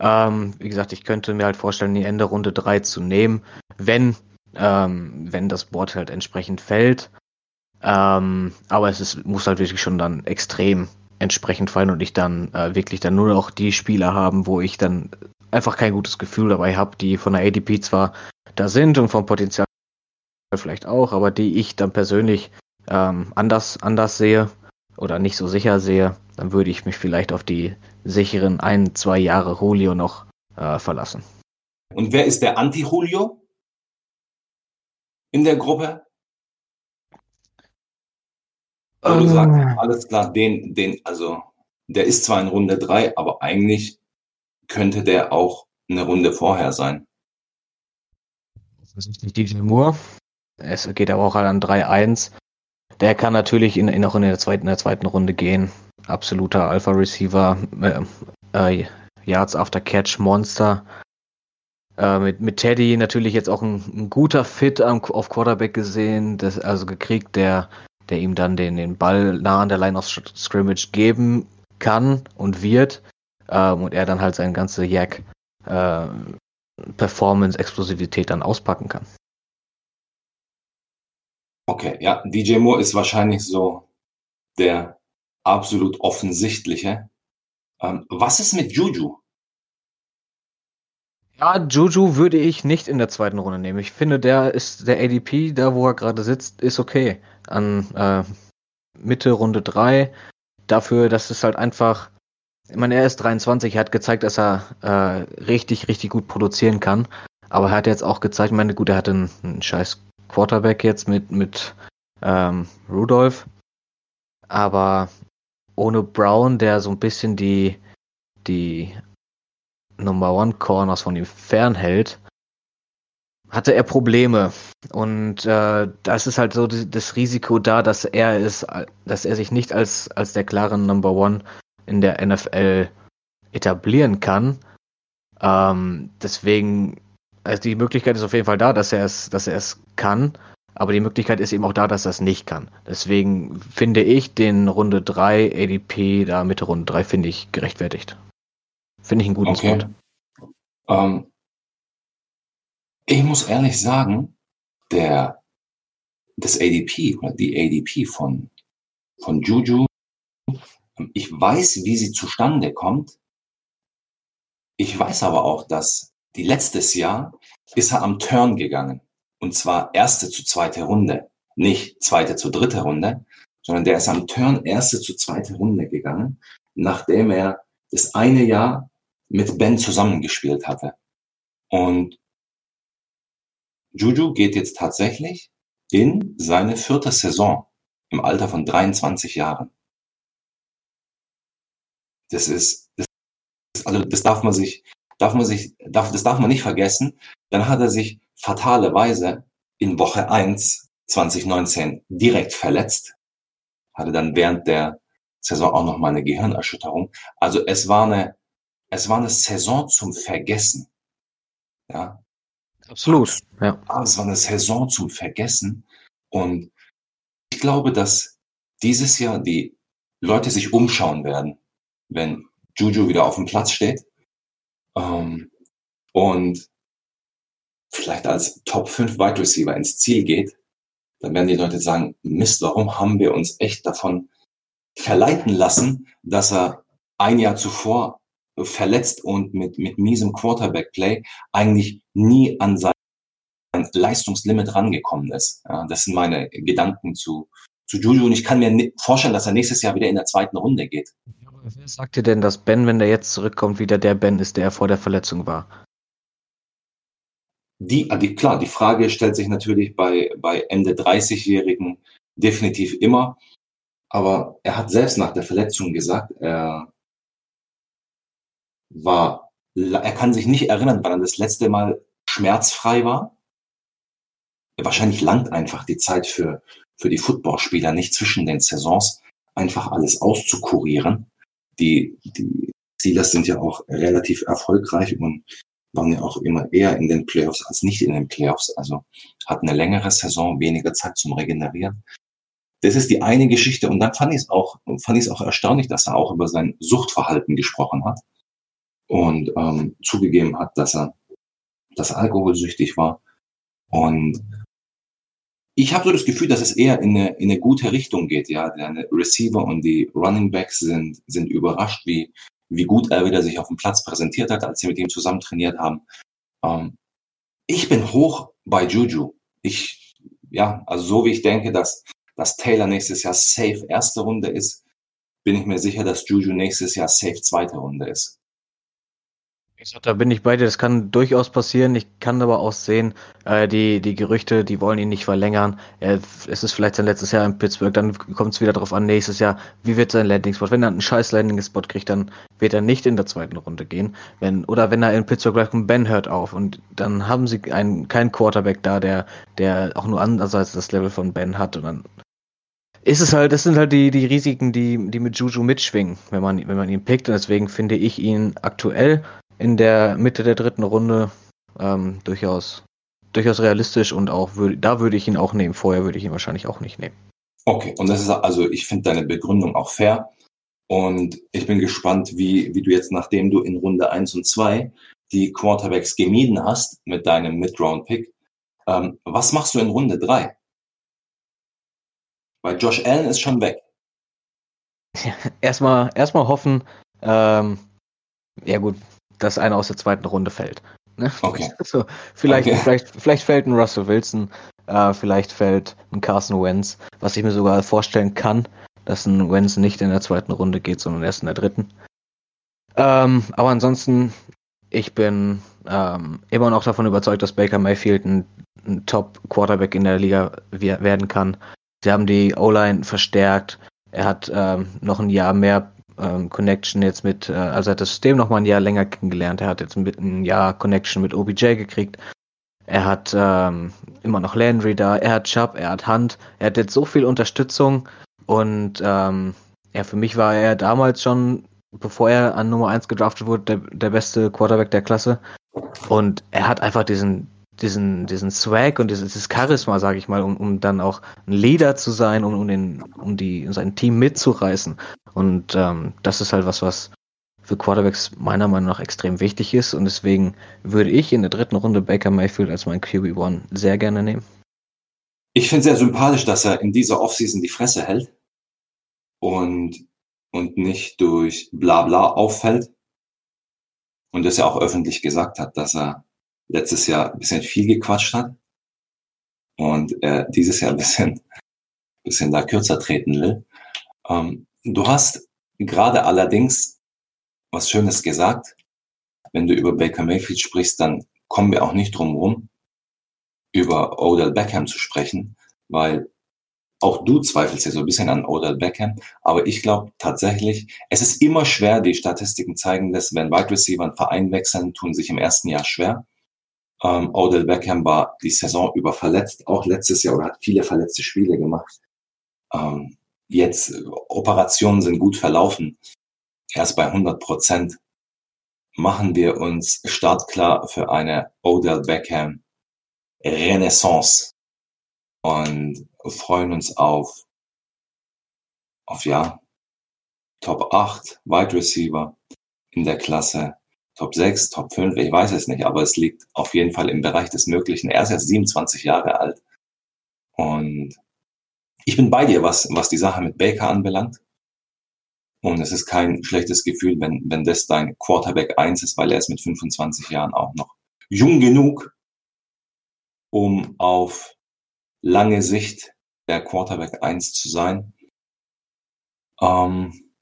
Ähm, wie gesagt, ich könnte mir halt vorstellen, die Ende Runde 3 zu nehmen, wenn, ähm, wenn das Board halt entsprechend fällt. Ähm, aber es ist, muss halt wirklich schon dann extrem entsprechend fallen und ich dann äh, wirklich dann nur noch die Spieler haben, wo ich dann einfach kein gutes Gefühl dabei habe, die von der ADP zwar da sind und vom Potenzial vielleicht auch, aber die ich dann persönlich ähm, anders, anders sehe oder nicht so sicher sehe, dann würde ich mich vielleicht auf die sicheren ein, zwei Jahre Julio noch äh, verlassen. Und wer ist der Anti-Julio in der Gruppe? Wo du sagst, alles klar, den, den, also der ist zwar in Runde drei, aber eigentlich könnte der auch eine Runde vorher sein. Offensichtlich DJ Moore. Es geht aber auch an 3-1. Der kann natürlich in, in, auch in der, zweiten, in der zweiten Runde gehen. Absoluter Alpha-Receiver. Äh, äh, Yards after Catch Monster. Äh, mit, mit Teddy natürlich jetzt auch ein, ein guter Fit am, auf Quarterback gesehen, das, also gekriegt, der, der ihm dann den, den Ball nah an der Line of Scrimmage geben kann und wird. Ähm, und er dann halt seine ganze Jack äh, Performance, Explosivität dann auspacken kann. Okay, ja, DJ Moore ist wahrscheinlich so der absolut offensichtliche. Ähm, was ist mit Juju? Ja, Juju würde ich nicht in der zweiten Runde nehmen. Ich finde, der ist der ADP, da wo er gerade sitzt, ist okay. An äh, Mitte Runde 3. Dafür, dass es halt einfach. Ich meine, er ist 23, er hat gezeigt, dass er äh, richtig, richtig gut produzieren kann. Aber er hat jetzt auch gezeigt, ich meine, gut, er hatte einen, einen scheiß Quarterback jetzt mit, mit ähm, Rudolph. Aber ohne Brown, der so ein bisschen die, die Number One Corners von ihm fernhält, hatte er Probleme. Und äh, das ist halt so das Risiko da, dass er ist, dass er sich nicht als, als der klare Number One in der NFL etablieren kann. Ähm, deswegen, also die Möglichkeit ist auf jeden Fall da, dass er es, dass er es kann. Aber die Möglichkeit ist eben auch da, dass er es nicht kann. Deswegen finde ich den Runde 3 ADP, da Mitte Runde 3, finde ich gerechtfertigt. Finde ich einen guten okay. Spot. Ähm, ich muss ehrlich sagen, der, das ADP oder die ADP von, von Juju, ich weiß, wie sie zustande kommt. Ich weiß aber auch, dass die letztes Jahr ist er am Turn gegangen. Und zwar erste zu zweite Runde. Nicht zweite zu dritte Runde, sondern der ist am Turn erste zu zweite Runde gegangen, nachdem er das eine Jahr mit Ben zusammengespielt hatte. Und Juju geht jetzt tatsächlich in seine vierte Saison im Alter von 23 Jahren. Das ist, das, also das darf man sich, darf man sich, darf, das darf man nicht vergessen. Dann hat er sich fatale in Woche 1 2019 direkt verletzt, hatte dann während der Saison auch noch mal eine Gehirnerschütterung. Also es war eine es war eine Saison zum Vergessen. Ja. Absolut. Ja. Aber es war eine Saison zum Vergessen. Und ich glaube, dass dieses Jahr die Leute sich umschauen werden, wenn Juju wieder auf dem Platz steht. Ähm, und vielleicht als Top 5 Wide Receiver ins Ziel geht, dann werden die Leute sagen, Mist, warum haben wir uns echt davon verleiten lassen, dass er ein Jahr zuvor verletzt und mit, mit miesem Quarterback-Play eigentlich nie an sein Leistungslimit rangekommen ist. Ja, das sind meine Gedanken zu, zu Juju und ich kann mir vorstellen, dass er nächstes Jahr wieder in der zweiten Runde geht. wer sagt dir denn, dass Ben, wenn der jetzt zurückkommt, wieder der Ben ist, der vor der Verletzung war? Die, ah, die, klar, die Frage stellt sich natürlich bei, bei Ende 30-Jährigen definitiv immer. Aber er hat selbst nach der Verletzung gesagt, er, war, er kann sich nicht erinnern, wann er das letzte Mal schmerzfrei war. Wahrscheinlich langt einfach die Zeit für, für die Footballspieler nicht zwischen den Saisons, einfach alles auszukurieren. Die, die Steelers sind ja auch relativ erfolgreich und waren ja auch immer eher in den Playoffs als nicht in den Playoffs. Also hatten eine längere Saison, weniger Zeit zum Regenerieren. Das ist die eine Geschichte. Und dann fand ich es auch, fand ich es auch erstaunlich, dass er auch über sein Suchtverhalten gesprochen hat und ähm, zugegeben hat, dass er, dass er alkoholsüchtig war. Und ich habe so das Gefühl, dass es eher in eine, in eine gute Richtung geht. Ja, der Receiver und die Running Backs sind, sind überrascht, wie, wie gut er wieder sich auf dem Platz präsentiert hat, als sie mit ihm zusammen trainiert haben. Ähm, ich bin hoch bei Juju. Ich, ja, also so wie ich denke, dass, dass Taylor nächstes Jahr safe erste Runde ist, bin ich mir sicher, dass Juju nächstes Jahr safe zweite Runde ist. Ich sag, da bin ich bei dir, das kann durchaus passieren. Ich kann aber auch sehen, äh, die, die Gerüchte, die wollen ihn nicht verlängern. Er, es ist vielleicht sein letztes Jahr in Pittsburgh, dann kommt es wieder darauf an, nächstes Jahr, wie wird sein Landing-Spot? Wenn er einen scheiß Landing-Spot kriegt, dann wird er nicht in der zweiten Runde gehen. Wenn, oder wenn er in Pittsburgh bleibt und Ben hört auf und dann haben sie einen, keinen Quarterback da, der, der auch nur andererseits das Level von Ben hat und dann ist es halt, das sind halt die, die Risiken, die, die mit Juju mitschwingen, wenn man, wenn man ihn pickt. Und deswegen finde ich ihn aktuell in der Mitte der dritten Runde ähm, durchaus, durchaus realistisch und auch würd, da würde ich ihn auch nehmen. Vorher würde ich ihn wahrscheinlich auch nicht nehmen. Okay, und das ist also, ich finde deine Begründung auch fair. Und ich bin gespannt, wie, wie du jetzt, nachdem du in Runde 1 und 2 die Quarterbacks gemieden hast mit deinem Mid-Round-Pick, ähm, was machst du in Runde 3? Weil Josh Allen ist schon weg. erstmal, erstmal hoffen, ähm, ja gut, dass einer aus der zweiten Runde fällt. Ne? Okay. So, vielleicht, okay. vielleicht, vielleicht fällt ein Russell Wilson, äh, vielleicht fällt ein Carson Wentz, was ich mir sogar vorstellen kann, dass ein Wentz nicht in der zweiten Runde geht, sondern erst in der dritten. Ähm, aber ansonsten, ich bin ähm, immer noch davon überzeugt, dass Baker Mayfield ein, ein Top-Quarterback in der Liga werden kann. Sie haben die O-Line verstärkt. Er hat ähm, noch ein Jahr mehr ähm, Connection jetzt mit, äh, also er hat das System noch mal ein Jahr länger kennengelernt. Er hat jetzt mit ein Jahr Connection mit OBJ gekriegt. Er hat ähm, immer noch Landry da, er hat Chubb, er hat Hunt, er hat jetzt so viel Unterstützung und ähm, ja, für mich war er damals schon, bevor er an Nummer 1 gedraftet wurde, der, der beste Quarterback der Klasse. Und er hat einfach diesen, diesen, diesen Swag und dieses, Charisma, sage ich mal, um, um dann auch ein Leader zu sein, um, um, den, um die, sein Team mitzureißen. Und ähm, das ist halt was, was für Quarterbacks meiner Meinung nach extrem wichtig ist. Und deswegen würde ich in der dritten Runde Baker Mayfield als mein QB1 sehr gerne nehmen. Ich finde sehr sympathisch, dass er in dieser Offseason die Fresse hält und, und nicht durch Blabla auffällt. Und das ja auch öffentlich gesagt hat, dass er letztes Jahr ein bisschen viel gequatscht hat und er dieses Jahr ein bisschen, bisschen da kürzer treten will. Ähm, du hast gerade allerdings was Schönes gesagt. Wenn du über Baker Mayfield sprichst, dann kommen wir auch nicht drum rum, über Odell Beckham zu sprechen, weil auch du zweifelst ja so ein bisschen an Odell Beckham, aber ich glaube tatsächlich, es ist immer schwer, die Statistiken zeigen dass wenn Wide Receiver einen Verein wechseln, tun sich im ersten Jahr schwer. Ähm, Odell Beckham war die Saison über verletzt, auch letztes Jahr oder hat viele verletzte Spiele gemacht. Ähm, jetzt Operationen sind gut verlaufen. Erst bei 100 Prozent machen wir uns startklar für eine Odell Beckham Renaissance und freuen uns auf, auf ja, Top 8 Wide Receiver in der Klasse Top 6, Top 5, ich weiß es nicht, aber es liegt auf jeden Fall im Bereich des Möglichen. Er ist erst 27 Jahre alt. Und ich bin bei dir, was, was die Sache mit Baker anbelangt. Und es ist kein schlechtes Gefühl, wenn, wenn das dein Quarterback 1 ist, weil er ist mit 25 Jahren auch noch jung genug, um auf lange Sicht der Quarterback 1 zu sein. Ähm,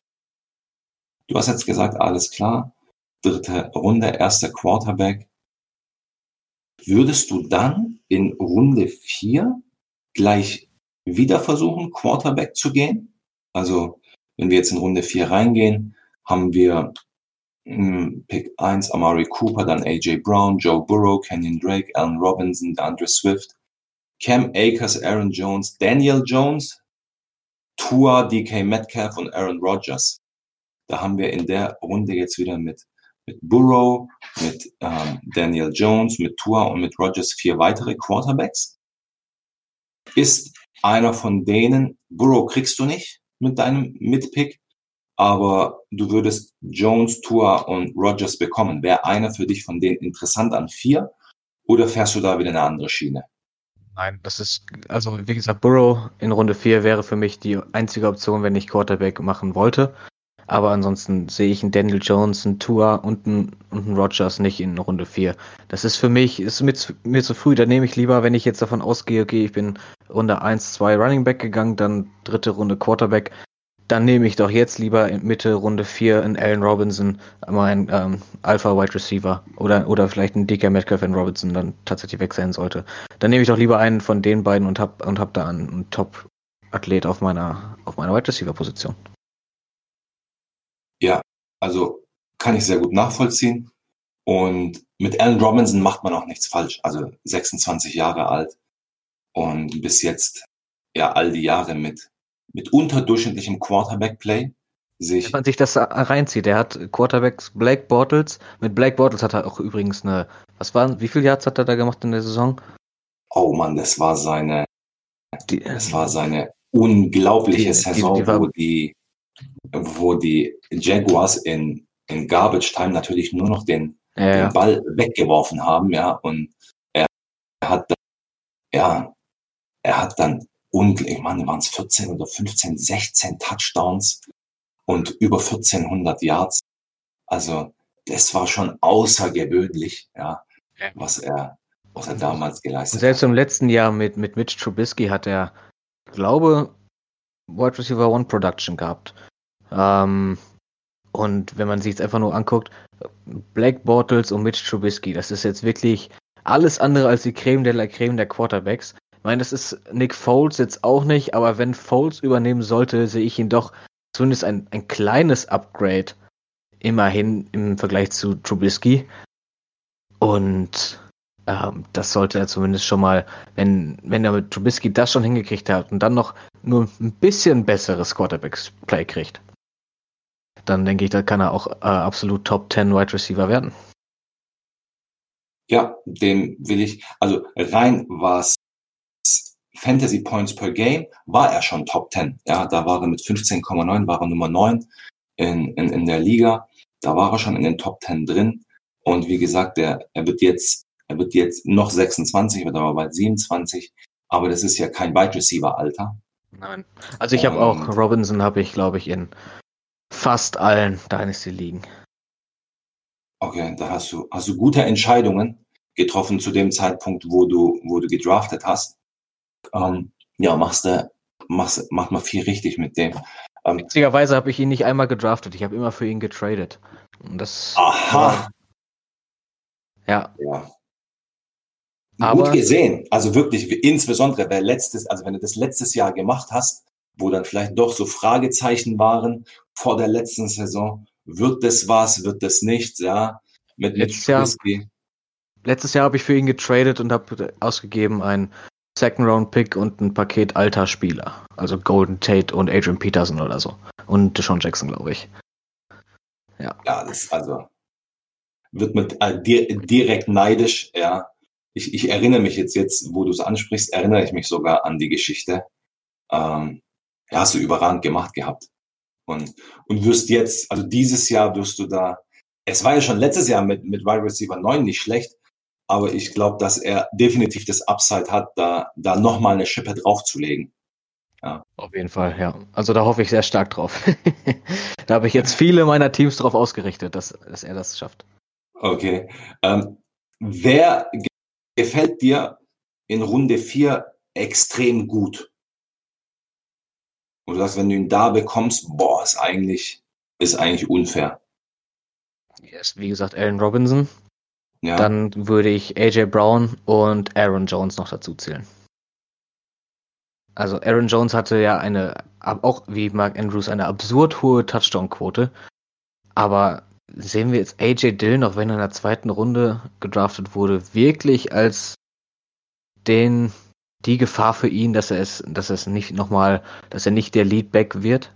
du hast jetzt gesagt, alles klar dritte Runde, erster Quarterback. Würdest du dann in Runde vier gleich wieder versuchen, Quarterback zu gehen? Also, wenn wir jetzt in Runde vier reingehen, haben wir hm, Pick 1 Amari Cooper, dann AJ Brown, Joe Burrow, Kenyon Drake, Allen Robinson, DeAndre Swift, Cam Akers, Aaron Jones, Daniel Jones, Tua, DK Metcalf und Aaron Rodgers. Da haben wir in der Runde jetzt wieder mit mit Burrow, mit ähm, Daniel Jones, mit Tua und mit Rogers vier weitere Quarterbacks. Ist einer von denen, Burrow kriegst du nicht mit deinem Mitpick, aber du würdest Jones, Tua und Rogers bekommen. Wäre einer für dich von denen interessant an vier oder fährst du da wieder eine andere Schiene? Nein, das ist, also wie gesagt, Burrow in Runde 4 wäre für mich die einzige Option, wenn ich Quarterback machen wollte. Aber ansonsten sehe ich einen Daniel Jones, einen Tua und einen, und einen Rogers nicht in Runde 4. Das ist für mich, ist mir zu, mir zu früh. Da nehme ich lieber, wenn ich jetzt davon ausgehe, okay, ich bin Runde 1, 2 Running Back gegangen, dann dritte Runde Quarterback, dann nehme ich doch jetzt lieber in Mitte Runde 4 einen Allen Robinson, mein ähm, Alpha Wide Receiver oder, oder vielleicht einen DK Metcalf, wenn Robinson dann tatsächlich weg sein sollte. Dann nehme ich doch lieber einen von den beiden und hab, und hab da einen Top-Athlet auf meiner, auf meiner Wide Receiver Position. Ja, also kann ich sehr gut nachvollziehen. Und mit Allen Robinson macht man auch nichts falsch. Also 26 Jahre alt und bis jetzt ja all die Jahre mit mit unterdurchschnittlichem Quarterback-Play sich. Wenn man sich das reinzieht, der hat Quarterbacks Blake Bortles. Mit Blake Bortles hat er auch übrigens eine, was waren, wie viele Yards hat er da gemacht in der Saison? Oh Mann, das war seine, die, das war seine unglaubliche die, Saison, die, wo die, wo die Jaguars in, in Garbage Time natürlich nur noch den, ja, den Ball weggeworfen haben, ja, und er hat, ja, er hat dann und ich meine, waren es 14 oder 15, 16 Touchdowns und über 1400 Yards. Also das war schon außergewöhnlich, ja, was er, was er damals geleistet Selbst hat. Selbst im letzten Jahr mit, mit Mitch Trubisky hat er, glaube, Wide Receiver One Production gehabt. Ähm, und wenn man sich jetzt einfach nur anguckt, Black Bortles und Mitch Trubisky, das ist jetzt wirklich alles andere als die Creme de la Creme der Quarterbacks meine, das ist Nick Foles jetzt auch nicht, aber wenn Foles übernehmen sollte, sehe ich ihn doch zumindest ein, ein kleines Upgrade immerhin im Vergleich zu Trubisky. Und ähm, das sollte er zumindest schon mal, wenn, wenn er mit Trubisky das schon hingekriegt hat und dann noch nur ein bisschen besseres Quarterback-Play kriegt, dann denke ich, da kann er auch äh, absolut Top 10 Wide Receiver werden. Ja, dem will ich, also rein was Fantasy Points per Game war er schon Top 10. Ja, da war er mit 15,9, war er Nummer 9 in, in, in der Liga. Da war er schon in den Top 10 drin. Und wie gesagt, der, er wird jetzt, er wird jetzt noch 26, wird aber bald 27. Aber das ist ja kein Wide Receiver Alter. Nein. Also ich habe auch Robinson habe ich, glaube ich, in fast allen Dynasty liegen. Okay, da hast du, hast du gute Entscheidungen getroffen zu dem Zeitpunkt, wo du, wo du gedraftet hast ähm, ja, machst du, machst, macht man viel richtig mit dem. Ähm, Witzigerweise habe ich ihn nicht einmal gedraftet, ich habe immer für ihn getradet. Und das Aha. ja. ja. Aber, Gut gesehen. Also wirklich, insbesondere, wer letztes, also wenn du das letztes Jahr gemacht hast, wo dann vielleicht doch so Fragezeichen waren vor der letzten Saison, wird das was, wird das nichts, ja. Mit, letztes, Jahr, letztes Jahr habe ich für ihn getradet und habe ausgegeben ein Second Round Pick und ein Paket alter Spieler. Also Golden Tate und Adrian Peterson oder so. Und Deshaun Jackson, glaube ich. Ja. Ja, das also wird mit äh, direkt neidisch, ja. Ich, ich erinnere mich jetzt, jetzt, wo du es ansprichst, erinnere ich mich sogar an die Geschichte. Ähm, ja, hast du überragend gemacht gehabt. Und, und wirst jetzt, also dieses Jahr wirst du da, es war ja schon letztes Jahr mit, mit Wide Receiver 9 nicht schlecht, aber ich glaube, dass er definitiv das Upside hat, da, da nochmal eine Schippe draufzulegen. Ja. Auf jeden Fall, ja. Also da hoffe ich sehr stark drauf. da habe ich jetzt viele meiner Teams drauf ausgerichtet, dass, dass er das schafft. Okay. Ähm, wer gefällt dir in Runde 4 extrem gut? Und du sagst, wenn du ihn da bekommst, boah, ist eigentlich, ist eigentlich unfair. Yes, wie gesagt, Allen Robinson. Ja. Dann würde ich AJ Brown und Aaron Jones noch dazu zählen. Also Aaron Jones hatte ja eine, auch wie Mark Andrews, eine absurd hohe Touchdown-Quote. Aber sehen wir jetzt AJ Dillon, auch wenn er in der zweiten Runde gedraftet wurde, wirklich als den, die Gefahr für ihn, dass er es, dass er es nicht nochmal, dass er nicht der Leadback wird?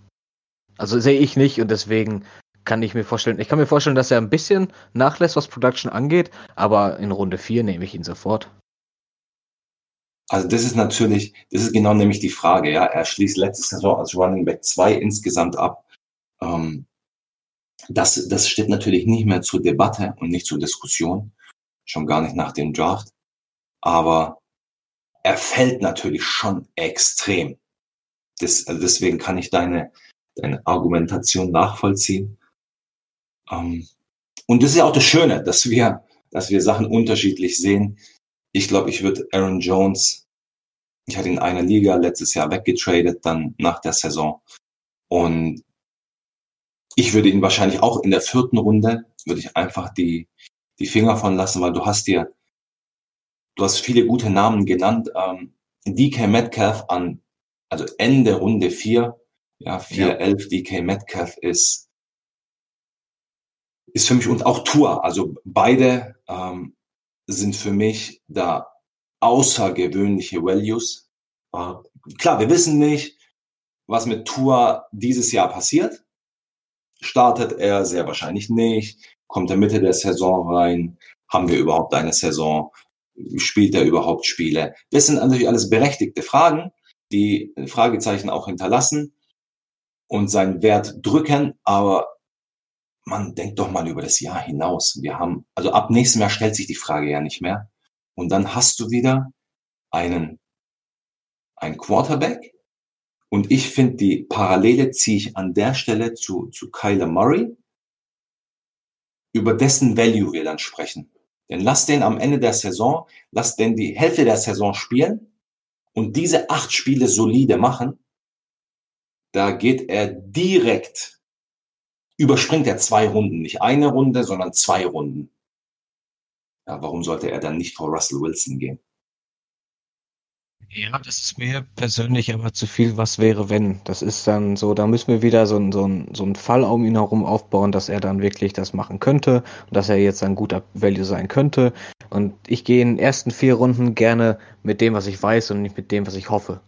Also sehe ich nicht und deswegen kann ich mir vorstellen. Ich kann mir vorstellen, dass er ein bisschen nachlässt, was Production angeht, aber in Runde 4 nehme ich ihn sofort. Also das ist natürlich, das ist genau nämlich die Frage, ja. Er schließt letzte Saison als Running Back 2 insgesamt ab. Ähm, das, das steht natürlich nicht mehr zur Debatte und nicht zur Diskussion. Schon gar nicht nach dem Draft. Aber er fällt natürlich schon extrem. Das, also deswegen kann ich deine, deine Argumentation nachvollziehen. Ähm, und das ist ja auch das Schöne, dass wir, dass wir Sachen unterschiedlich sehen. Ich glaube, ich würde Aaron Jones, ich hatte ihn in einer Liga letztes Jahr weggetradet, dann nach der Saison. Und ich würde ihn wahrscheinlich auch in der vierten Runde, würde ich einfach die, die Finger von lassen, weil du hast dir, du hast viele gute Namen genannt. Ähm, DK Metcalf an, also Ende Runde 4, ja, 4, ja. 11, DK Metcalf ist, ist für mich und auch Tour. Also beide ähm, sind für mich da außergewöhnliche Values. Äh, klar, wir wissen nicht, was mit Tour dieses Jahr passiert. Startet er sehr wahrscheinlich nicht. Kommt er Mitte der Saison rein? Haben wir überhaupt eine Saison? Spielt er überhaupt Spiele? Das sind natürlich alles berechtigte Fragen, die Fragezeichen auch hinterlassen und seinen Wert drücken. Aber man denkt doch mal über das Jahr hinaus. Wir haben, also ab nächstem Jahr stellt sich die Frage ja nicht mehr. Und dann hast du wieder einen, ein Quarterback. Und ich finde, die Parallele ziehe ich an der Stelle zu, zu Kyler Murray, über dessen Value wir dann sprechen. Denn lass den am Ende der Saison, lass den die Hälfte der Saison spielen und diese acht Spiele solide machen. Da geht er direkt überspringt er zwei Runden. Nicht eine Runde, sondern zwei Runden. Ja, warum sollte er dann nicht vor Russell Wilson gehen? Ja, das ist mir persönlich aber zu viel, was wäre, wenn. Das ist dann so, da müssen wir wieder so, so, so einen Fall um ihn herum aufbauen, dass er dann wirklich das machen könnte und dass er jetzt ein guter Value sein könnte. Und ich gehe in den ersten vier Runden gerne mit dem, was ich weiß und nicht mit dem, was ich hoffe.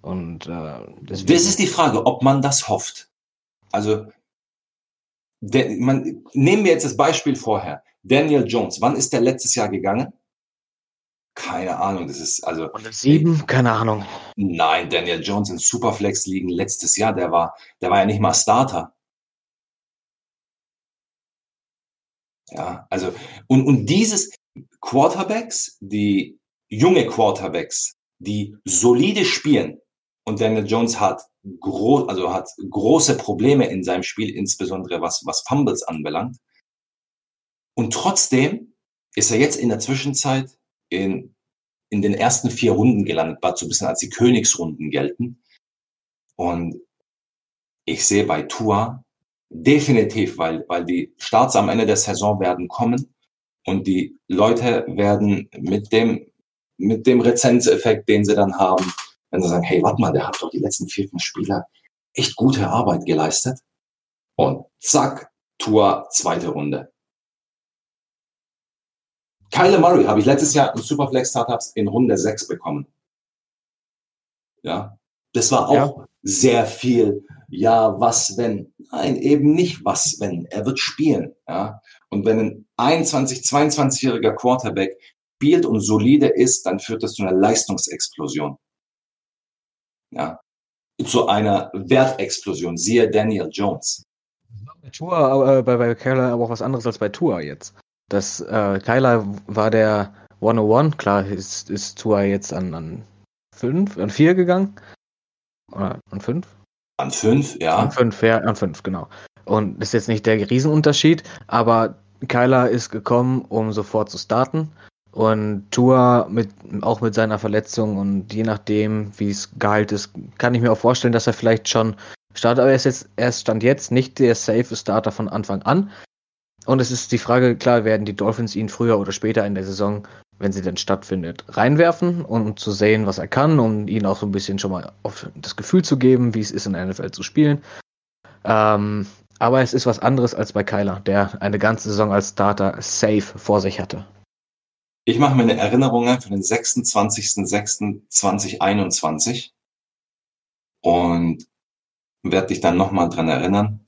Und äh, deswegen... Das ist die Frage, ob man das hofft. Also der, man, nehmen wir jetzt das Beispiel vorher. Daniel Jones, wann ist der letztes Jahr gegangen? Keine Ahnung, das ist also. sieben, keine Ahnung. Nein, Daniel Jones in Superflex liegen letztes Jahr, der war, der war ja nicht mal Starter. Ja, also, und, und dieses Quarterbacks, die junge Quarterbacks, die solide spielen, und Daniel Jones hat groß, also hat große Probleme in seinem Spiel, insbesondere was, was Fumbles anbelangt. Und trotzdem ist er jetzt in der Zwischenzeit in, in den ersten vier Runden gelandet, war so ein bisschen als die Königsrunden gelten. Und ich sehe bei Tua definitiv, weil, weil die Starts am Ende der Saison werden kommen und die Leute werden mit dem, mit dem Rezenzeffekt, den sie dann haben, wenn sie sagen, hey, warte mal, der hat doch die letzten vier, fünf Spieler echt gute Arbeit geleistet. Und zack, Tour, zweite Runde. Kyle Murray habe ich letztes Jahr in Superflex Startups in Runde 6 bekommen. Ja, das war auch ja. sehr viel. Ja, was wenn? Nein, eben nicht was wenn. Er wird spielen. Ja, und wenn ein 21, 22-jähriger Quarterback spielt und solide ist, dann führt das zu einer Leistungsexplosion ja, zu einer Wertexplosion. Siehe Daniel Jones. Bei Tour, äh, bei, bei Kyler aber auch was anderes als bei Tour jetzt. Das äh, Kyler war der 101, klar ist, ist Tour jetzt an, an 5, an 4 gegangen. Oder an 5? An 5, ja. An 5, ja, an 5, genau. Und das ist jetzt nicht der Riesenunterschied, aber Kyler ist gekommen, um sofort zu starten. Und Tua mit, auch mit seiner Verletzung und je nachdem, wie es geheilt ist, kann ich mir auch vorstellen, dass er vielleicht schon startet. Aber er ist jetzt, er stand jetzt nicht der safe Starter von Anfang an. Und es ist die Frage, klar, werden die Dolphins ihn früher oder später in der Saison, wenn sie denn stattfindet, reinwerfen, um zu sehen, was er kann, um ihn auch so ein bisschen schon mal auf das Gefühl zu geben, wie es ist, in der NFL zu spielen. Ähm, aber es ist was anderes als bei Kyler, der eine ganze Saison als Starter safe vor sich hatte. Ich mache mir eine Erinnerung für den 26.06.2021 und werde dich dann nochmal dran erinnern,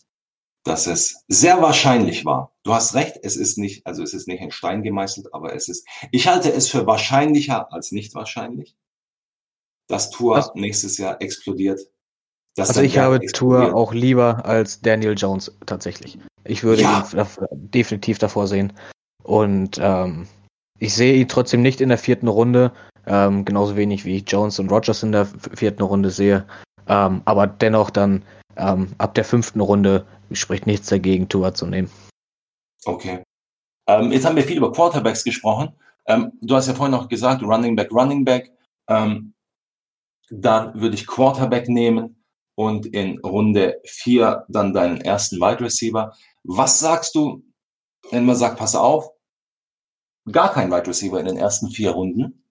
dass es sehr wahrscheinlich war. Du hast recht, es ist nicht, also es ist nicht in Stein gemeißelt, aber es ist, ich halte es für wahrscheinlicher als nicht wahrscheinlich, dass Tour Was? nächstes Jahr explodiert. also ich habe Tour auch lieber als Daniel Jones tatsächlich. Ich würde ja. ihn definitiv davor sehen. Und ähm, ich sehe ihn trotzdem nicht in der vierten Runde, ähm, genauso wenig wie ich Jones und Rogers in der vierten Runde sehe. Ähm, aber dennoch dann ähm, ab der fünften Runde spricht nichts dagegen, Tua zu nehmen. Okay. Ähm, jetzt haben wir viel über Quarterbacks gesprochen. Ähm, du hast ja vorhin noch gesagt, Running Back, Running Back. Ähm, dann würde ich Quarterback nehmen. und in Runde vier dann deinen ersten Wide Receiver. Was sagst du, wenn man sagt, pass auf, gar kein Wide Receiver in den ersten vier Runden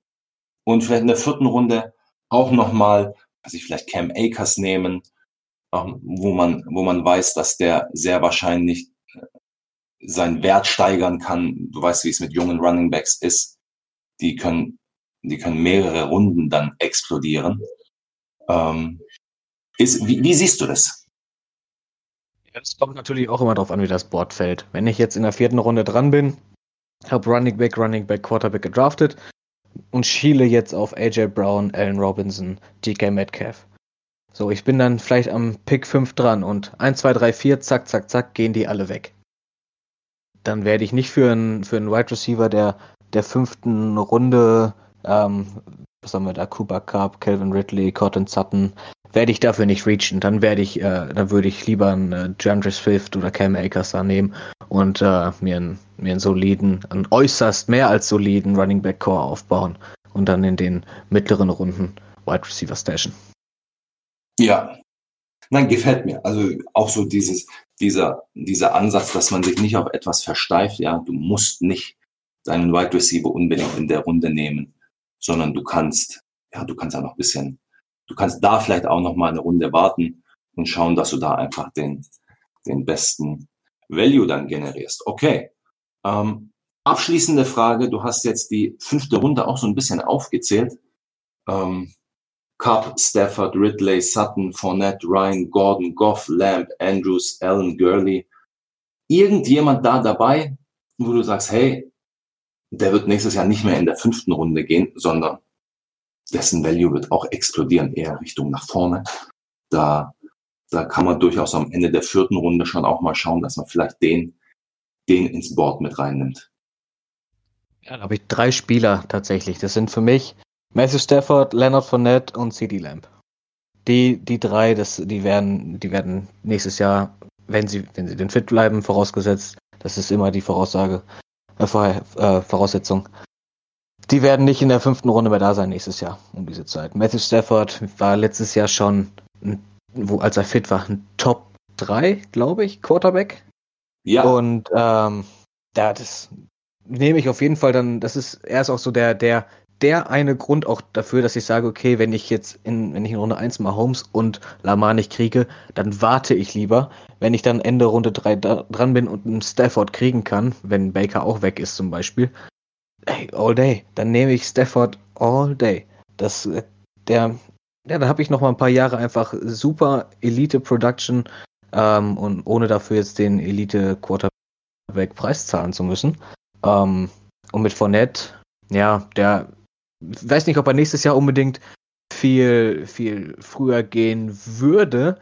und vielleicht in der vierten Runde auch nochmal, also ich vielleicht Cam Akers nehmen, wo man, wo man weiß, dass der sehr wahrscheinlich äh, seinen Wert steigern kann. Du weißt, wie es mit jungen Running Backs ist. Die können, die können mehrere Runden dann explodieren. Ähm, ist, wie, wie siehst du das? Es kommt natürlich auch immer darauf an, wie das Board fällt. Wenn ich jetzt in der vierten Runde dran bin, habe Running Back, Running Back, Quarterback gedraftet und schiele jetzt auf AJ Brown, Allen Robinson, DK Metcalf. So, ich bin dann vielleicht am Pick 5 dran und 1, 2, 3, 4, zack, zack, zack, gehen die alle weg. Dann werde ich nicht für einen, für einen Wide Receiver der, der fünften Runde, ähm, was haben wir da, Cooper Cup, Calvin Ridley, Cotton Sutton, werde ich dafür nicht reachen. Dann werde ich, äh, dann würde ich lieber einen äh, DeAndre Swift oder Cam Akers da nehmen und äh, mir, einen, mir einen soliden, einen äußerst mehr als soliden Running Back Core aufbauen und dann in den mittleren Runden Wide Receiver stashen. Ja, nein, gefällt mir. Also auch so dieses, dieser, dieser Ansatz, dass man sich nicht auf etwas versteift. Ja, du musst nicht deinen Wide Receiver unbedingt in der Runde nehmen, sondern du kannst, ja, du kannst ja noch ein bisschen du kannst da vielleicht auch noch mal eine Runde warten und schauen, dass du da einfach den, den besten Value dann generierst. Okay. Ähm, abschließende Frage. Du hast jetzt die fünfte Runde auch so ein bisschen aufgezählt. Ähm, Cup, Stafford, Ridley, Sutton, Fournette, Ryan, Gordon, Goff, Lamb, Andrews, Allen, Gurley. Irgendjemand da dabei, wo du sagst, hey, der wird nächstes Jahr nicht mehr in der fünften Runde gehen, sondern dessen Value wird auch explodieren, eher Richtung nach vorne. Da, da kann man durchaus am Ende der vierten Runde schon auch mal schauen, dass man vielleicht den, den ins Board mit reinnimmt. Ja, da habe ich drei Spieler tatsächlich. Das sind für mich Matthew Stafford, Leonard Fournette und CD Lamb. Die, die drei, das, die werden, die werden nächstes Jahr, wenn sie, wenn sie den fit bleiben, vorausgesetzt, das ist immer die Voraussage, äh, äh Voraussetzung, die werden nicht in der fünften Runde mehr da sein nächstes Jahr um diese Zeit. Matthew Stafford war letztes Jahr schon, wo, als er fit war, ein Top 3, glaube ich, Quarterback. Ja. Und ähm, ja, das nehme ich auf jeden Fall dann, das ist, er ist auch so der, der, der eine Grund auch dafür, dass ich sage, okay, wenn ich jetzt in, wenn ich in Runde 1 mal Holmes und Lamar nicht kriege, dann warte ich lieber. Wenn ich dann Ende Runde 3 dran bin und einen Stafford kriegen kann, wenn Baker auch weg ist zum Beispiel, Ey, all day. Dann nehme ich Stafford all day. Das, äh, der, ja, da habe ich noch mal ein paar Jahre einfach super Elite Production ähm, und ohne dafür jetzt den Elite Quarterback Preis zahlen zu müssen. Ähm, und mit Fournette, ja, der weiß nicht, ob er nächstes Jahr unbedingt viel, viel früher gehen würde,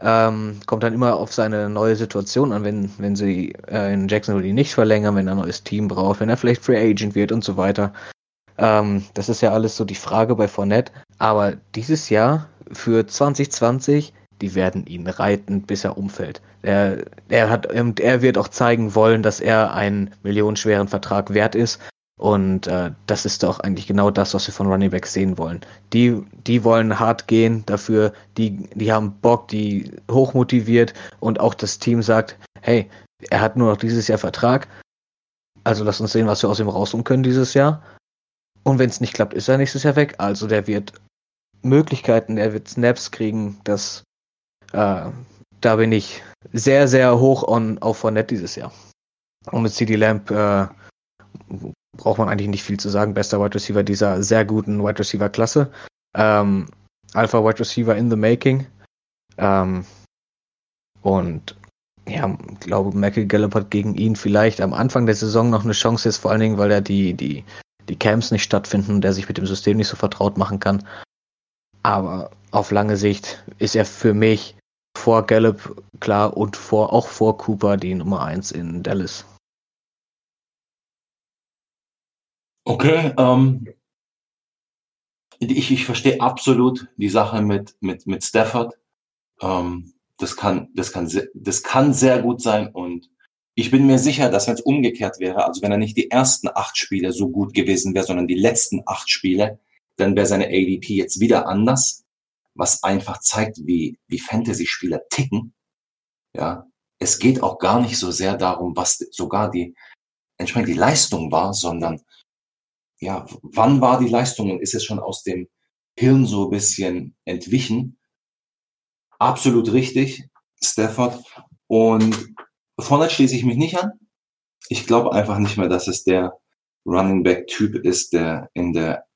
ähm, kommt dann immer auf seine neue Situation an, wenn, wenn sie äh, in Jacksonville ihn nicht verlängern, wenn er ein neues Team braucht, wenn er vielleicht Free Agent wird und so weiter. Ähm, das ist ja alles so die Frage bei Fournette. Aber dieses Jahr für 2020, die werden ihn reiten, bis er umfällt. Er, er, hat, er wird auch zeigen wollen, dass er einen millionenschweren Vertrag wert ist. Und äh, das ist doch eigentlich genau das, was wir von Running Backs sehen wollen. Die, die wollen hart gehen dafür, die, die haben Bock, die hochmotiviert und auch das Team sagt, hey, er hat nur noch dieses Jahr Vertrag, also lass uns sehen, was wir aus ihm rausholen können dieses Jahr. Und wenn es nicht klappt, ist er nächstes Jahr weg. Also der wird Möglichkeiten, der wird Snaps kriegen, das äh, da bin ich sehr, sehr hoch on, auf Fournette dieses Jahr. Und mit CD Lamp äh, braucht man eigentlich nicht viel zu sagen. Bester Wide Receiver dieser sehr guten Wide Receiver Klasse. Ähm, Alpha Wide Receiver in the making. Ähm, und ja, ich glaube, Michael Gallup hat gegen ihn vielleicht am Anfang der Saison noch eine Chance jetzt, vor allen Dingen, weil er die, die, die Camps nicht stattfinden und der sich mit dem System nicht so vertraut machen kann. Aber auf lange Sicht ist er für mich vor Gallup klar und vor, auch vor Cooper die Nummer 1 in Dallas. Okay, ähm, ich, ich verstehe absolut die Sache mit, mit, mit Stafford. Ähm, das kann, das kann, das kann sehr gut sein und ich bin mir sicher, dass wenn es umgekehrt wäre, also wenn er nicht die ersten acht Spiele so gut gewesen wäre, sondern die letzten acht Spiele, dann wäre seine ADP jetzt wieder anders. was einfach zeigt, wie, wie Fantasy-Spieler ticken. Ja, es geht auch gar nicht so sehr darum, was sogar die, entsprechend die Leistung war, sondern ja, wann war die Leistung und ist es schon aus dem Hirn so ein bisschen entwichen? Absolut richtig, Stafford. Und vorne schließe ich mich nicht an. Ich glaube einfach nicht mehr, dass es der Running Back Typ ist, der in der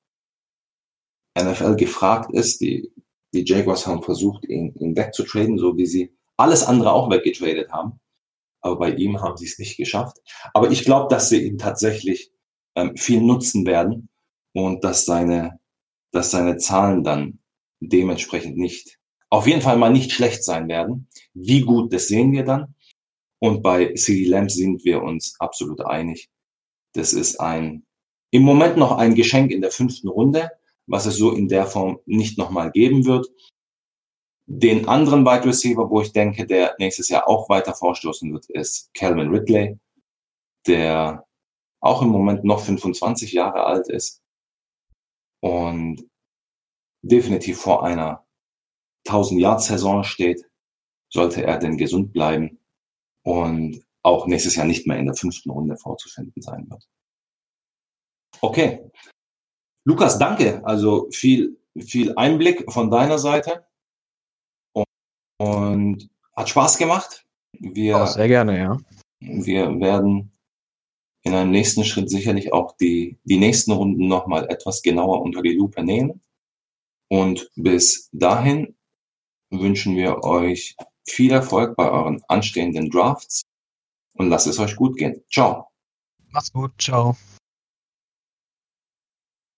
NFL gefragt ist. Die, die Jaguars haben versucht, ihn, ihn wegzutraden, so wie sie alles andere auch weggetradet haben. Aber bei ihm haben sie es nicht geschafft. Aber ich glaube, dass sie ihn tatsächlich ähm, viel nutzen werden und dass seine, dass seine Zahlen dann dementsprechend nicht, auf jeden Fall mal nicht schlecht sein werden. Wie gut, das sehen wir dann. Und bei CD Lamb sind wir uns absolut einig. Das ist ein, im Moment noch ein Geschenk in der fünften Runde, was es so in der Form nicht nochmal geben wird. Den anderen Wide Receiver, wo ich denke, der nächstes Jahr auch weiter vorstoßen wird, ist Calvin Ridley, der auch im Moment noch 25 Jahre alt ist und definitiv vor einer 1000-Yard-Saison steht, sollte er denn gesund bleiben und auch nächstes Jahr nicht mehr in der fünften Runde vorzufinden sein wird. Okay. Lukas, danke. Also viel, viel Einblick von deiner Seite und, und hat Spaß gemacht. Wir, oh, sehr gerne, ja. Wir werden in einem nächsten Schritt sicherlich auch die, die nächsten Runden nochmal etwas genauer unter die Lupe nehmen. Und bis dahin wünschen wir euch viel Erfolg bei euren anstehenden Drafts und lasst es euch gut gehen. Ciao. Macht's gut. Ciao.